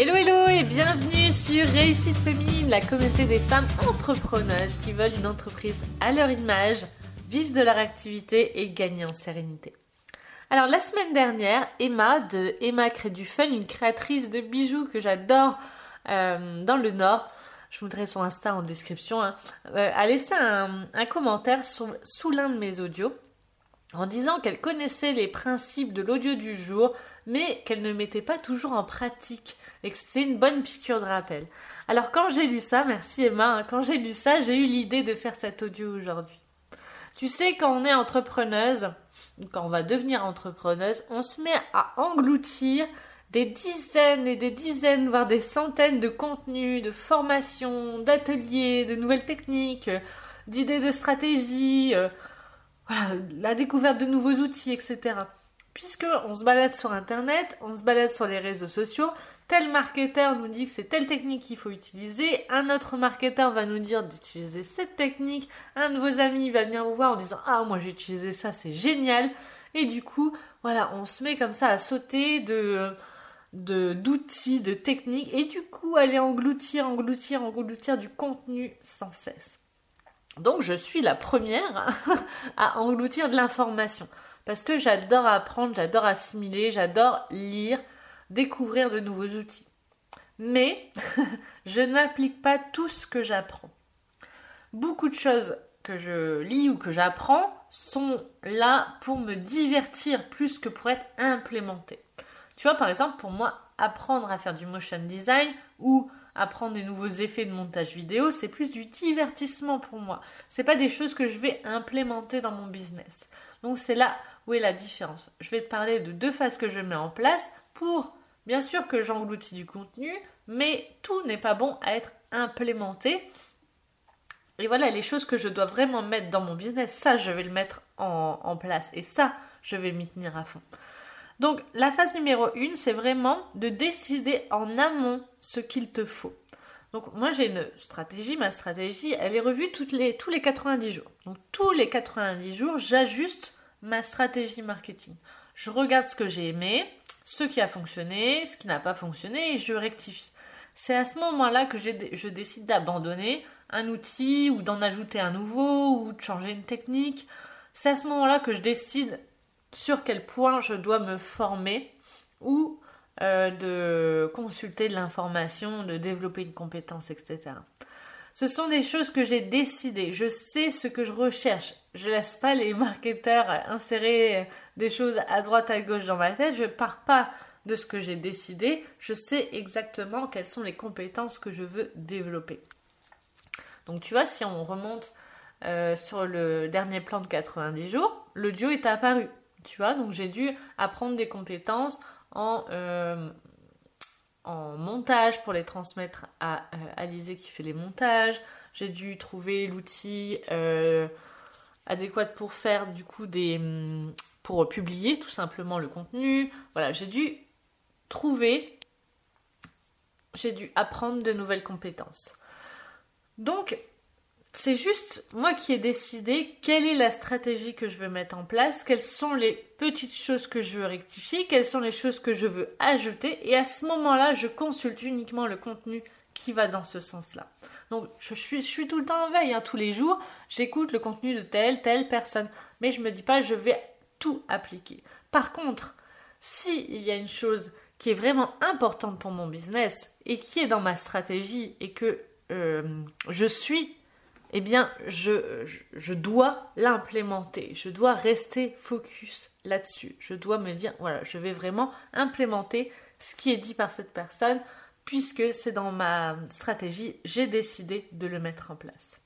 Hello hello et bienvenue sur Réussite Féminine, la communauté des femmes entrepreneuses qui veulent une entreprise à leur image, vivre de leur activité et gagner en sérénité. Alors la semaine dernière, Emma de Emma Crée du Fun, une créatrice de bijoux que j'adore euh, dans le Nord, je vous mettrai son Insta en description, hein, euh, a laissé un, commentaire sous l'un de mes audios en disant qu'elle connaissait les principes de l'audio du jour, mais qu'elle ne mettait pas toujours en pratique et que c'était une bonne piqûre de rappel. Alors quand j'ai lu ça, merci Emma, hein, quand j'ai lu ça, j'ai eu l'idée de faire cet audio aujourd'hui. Tu sais, quand on est entrepreneuse, quand on va devenir entrepreneuse, on se met à engloutir des dizaines et des dizaines, voire des centaines de contenus, de formations, d'ateliers, de nouvelles techniques, d'idées de stratégie, euh, la découverte de nouveaux outils, etc. Puisque on se balade sur internet, on se balade sur les réseaux sociaux, tel marketeur nous dit que c'est telle technique qu'il faut utiliser, un autre marketeur va nous dire d'utiliser cette technique, un de vos amis va venir vous voir en disant ah moi j'ai utilisé ça, c'est génial. Et du coup, voilà, on se met comme ça à sauter de d'outils, de techniques, et du coup aller engloutir, engloutir, engloutir du contenu sans cesse. Donc je suis la première à engloutir de l'information parce que j'adore apprendre, j'adore assimiler, j'adore lire, découvrir de nouveaux outils. Mais je n'applique pas tout ce que j'apprends. Beaucoup de choses que je lis ou que j'apprends sont là pour me divertir plus que pour être implémentées. Tu vois, par exemple, pour moi, apprendre à faire du motion design ou apprendre des nouveaux effets de montage vidéo, c'est plus du divertissement pour moi. C'est pas des choses que je vais implémenter dans mon business. Donc c'est là où est la différence. Je vais te parler de deux phases que je mets en place pour bien sûr que j'engloutis du contenu, mais tout n'est pas bon à être implémenté. Et voilà, les choses que je dois vraiment mettre dans mon business, ça, je vais le mettre en, en place. Et ça, je vais m'y tenir à fond. Donc la phase numéro 1, c'est vraiment de décider en amont ce qu'il te faut. Donc moi j'ai une stratégie, ma stratégie, elle est revue tous les 90 jours. Donc tous les 90 jours, j'ajuste ma stratégie marketing. Je regarde ce que j'ai aimé, ce qui a fonctionné, ce qui n'a pas fonctionné et je rectifie. C'est à ce moment-là que je décide d'abandonner un outil ou d'en ajouter un nouveau ou de changer une technique. C'est à ce moment-là que je décide sur quel point je dois me former ou euh, de consulter de l'information, de développer une compétence, etc. Ce sont des choses que j'ai décidées. Je sais ce que je recherche. Je laisse pas les marketeurs insérer des choses à droite à gauche dans ma tête. Je pars pas de ce que j'ai décidé. Je sais exactement quelles sont les compétences que je veux développer. Donc tu vois, si on remonte euh, sur le dernier plan de 90 jours, le duo est apparu. Donc j'ai dû apprendre des compétences en, euh, en montage pour les transmettre à euh, Alizé qui fait les montages. J'ai dû trouver l'outil euh, adéquat pour faire du coup des. pour publier tout simplement le contenu. Voilà, j'ai dû trouver. J'ai dû apprendre de nouvelles compétences. Donc, c'est juste moi qui ai décidé quelle est la stratégie que je veux mettre en place, quelles sont les petites choses que je veux rectifier, quelles sont les choses que je veux ajouter, et à ce moment-là, je consulte uniquement le contenu qui va dans ce sens-là. Donc je suis, tout le temps en veille, hein, tous les jours, j'écoute le contenu de telle, telle personne, mais je me dis pas je vais tout appliquer. Par contre, s'il y a une chose qui est vraiment importante pour mon business et qui est dans ma stratégie et que euh, je suis eh bien, je, dois l'implémenter. Je dois rester focus là-dessus. Je dois me dire, voilà, je vais vraiment implémenter ce qui est dit par cette personne, puisque c'est dans ma stratégie, j'ai décidé de le mettre en place.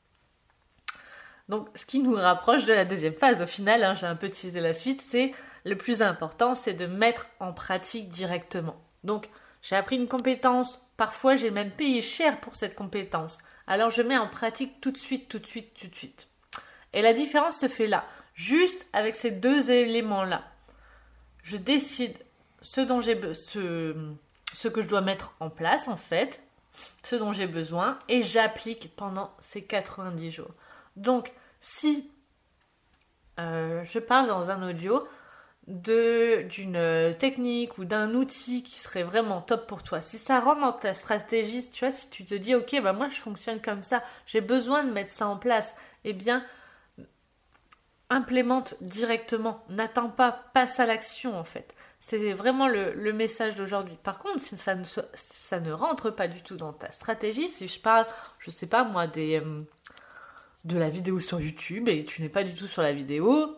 Donc, ce qui nous rapproche de la deuxième phase, au final, hein, j'ai un peu teasé la suite, c'est le plus important, c'est de mettre en pratique directement. Donc, j'ai appris une compétence, parfois j'ai même payé cher pour cette compétence alors je mets en pratique tout de suite, tout de suite, tout de suite. Et la différence se fait là, juste avec ces deux éléments-là. Je décide ce dont ce que je dois mettre en place en fait, ce dont j'ai besoin, et j'applique pendant ces 90 jours. Donc, si euh, je parle dans un audio d'une euh, technique ou d'un outil qui serait vraiment top pour toi, si ça rentre dans ta stratégie, tu vois, si tu te dis ok, bah moi je fonctionne comme ça, j'ai besoin de mettre ça en place, eh bien implémente directement, n'attends pas, passe à l'action en fait. C'est vraiment le, message d'aujourd'hui. Par contre, si ça ne, rentre pas du tout dans ta stratégie, si je parle, je sais pas moi, des, euh, de la vidéo sur YouTube et tu n'es pas du tout sur la vidéo,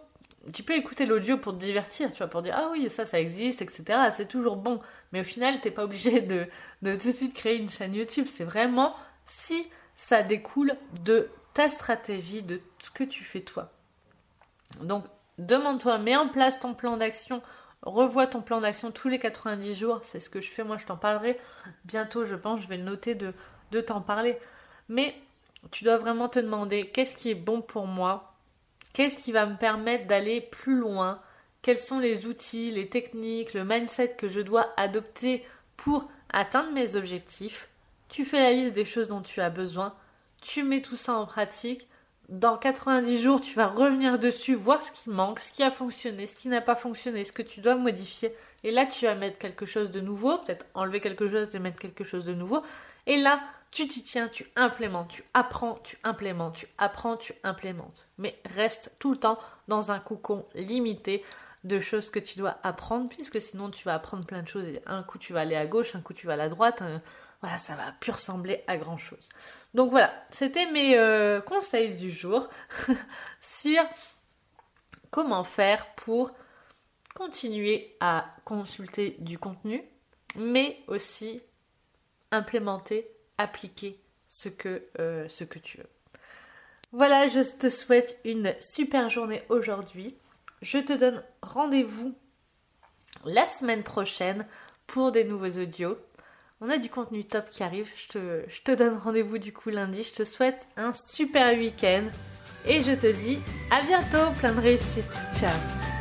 tu peux écouter l'audio pour te divertir, tu vois, pour dire ah oui, ça, ça existe, etc. C'est toujours bon. Mais au final, t'es pas obligé de, de tout de suite créer une chaîne YouTube. C'est vraiment si ça découle de ta stratégie, de ce que tu fais toi. Donc, demande-toi, mets en place ton plan d'action, revois ton plan d'action tous les 90 jours. C'est ce que je fais, moi, je t'en parlerai bientôt, je pense, je vais le noter de, de t'en parler. Mais tu dois vraiment te demander qu'est-ce qui est bon pour moi? Qu'est-ce qui va me permettre d'aller plus loin? Quels sont les outils, les techniques, le mindset que je dois adopter pour atteindre mes objectifs? Tu fais la liste des choses dont tu as besoin, tu mets tout ça en pratique. Dans 90 jours, tu vas revenir dessus, voir ce qui manque, ce qui a fonctionné, ce qui n'a pas fonctionné, ce que tu dois modifier. Et là, tu vas mettre quelque chose de nouveau, peut-être enlever quelque chose et mettre quelque chose de nouveau. Et là, tu t'y tiens, tu implémentes, tu apprends, tu implémentes, tu apprends, tu implémentes. Mais reste tout le temps dans un cocon limité de choses que tu dois apprendre, puisque sinon tu vas apprendre plein de choses. Et un coup tu vas aller à gauche, un coup tu vas à la droite. voilà, ça va plus ressembler à grand chose. Donc voilà, c'était mes euh, conseils du jour sur comment faire pour continuer à consulter du contenu, mais aussi implémenter appliquer ce que, euh, ce que tu veux. Voilà, je te souhaite une super journée aujourd'hui. Je te donne rendez-vous la semaine prochaine pour des nouveaux audios. On a du contenu top qui arrive. Je te, je te donne rendez-vous du coup lundi. Je te souhaite un super week-end. Et je te dis à bientôt, plein de réussite. Ciao